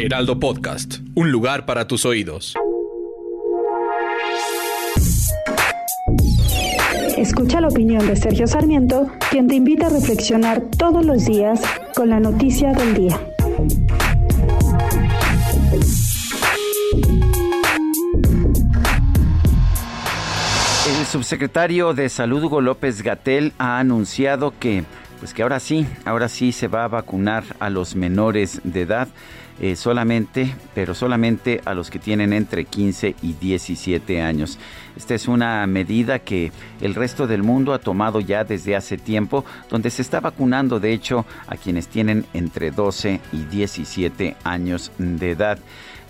Heraldo Podcast, un lugar para tus oídos. Escucha la opinión de Sergio Sarmiento, quien te invita a reflexionar todos los días con la noticia del día. El subsecretario de Salud Hugo López Gatel ha anunciado que pues que ahora sí, ahora sí se va a vacunar a los menores de edad. Eh, solamente, pero solamente a los que tienen entre 15 y 17 años. Esta es una medida que el resto del mundo ha tomado ya desde hace tiempo, donde se está vacunando de hecho a quienes tienen entre 12 y 17 años de edad.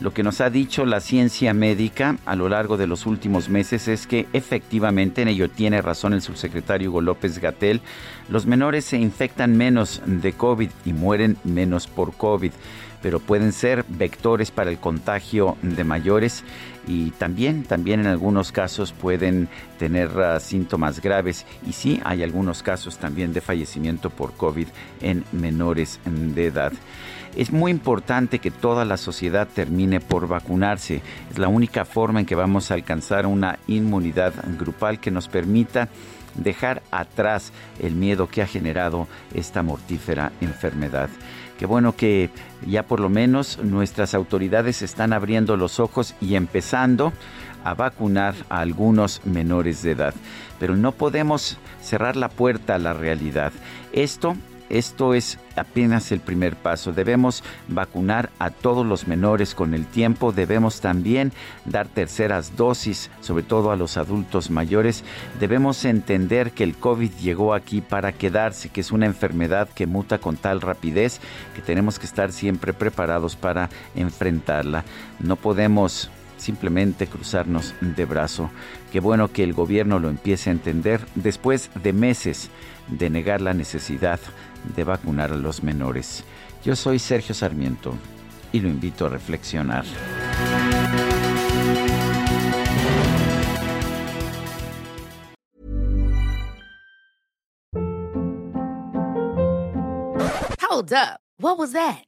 Lo que nos ha dicho la ciencia médica a lo largo de los últimos meses es que efectivamente, en ello tiene razón el subsecretario Hugo López Gatel, los menores se infectan menos de COVID y mueren menos por COVID pero pueden ser vectores para el contagio de mayores y también, también en algunos casos pueden tener uh, síntomas graves y sí hay algunos casos también de fallecimiento por COVID en menores de edad. Es muy importante que toda la sociedad termine por vacunarse. Es la única forma en que vamos a alcanzar una inmunidad grupal que nos permita dejar atrás el miedo que ha generado esta mortífera enfermedad. Qué bueno que ya por lo menos nuestras autoridades están abriendo los ojos y empezando a vacunar a algunos menores de edad. Pero no podemos cerrar la puerta a la realidad. Esto esto es apenas el primer paso. Debemos vacunar a todos los menores con el tiempo. Debemos también dar terceras dosis, sobre todo a los adultos mayores. Debemos entender que el COVID llegó aquí para quedarse, que es una enfermedad que muta con tal rapidez que tenemos que estar siempre preparados para enfrentarla. No podemos simplemente cruzarnos de brazo. Qué bueno que el gobierno lo empiece a entender después de meses de negar la necesidad de vacunar a los menores. Yo soy Sergio Sarmiento y lo invito a reflexionar. Hold up. What was that?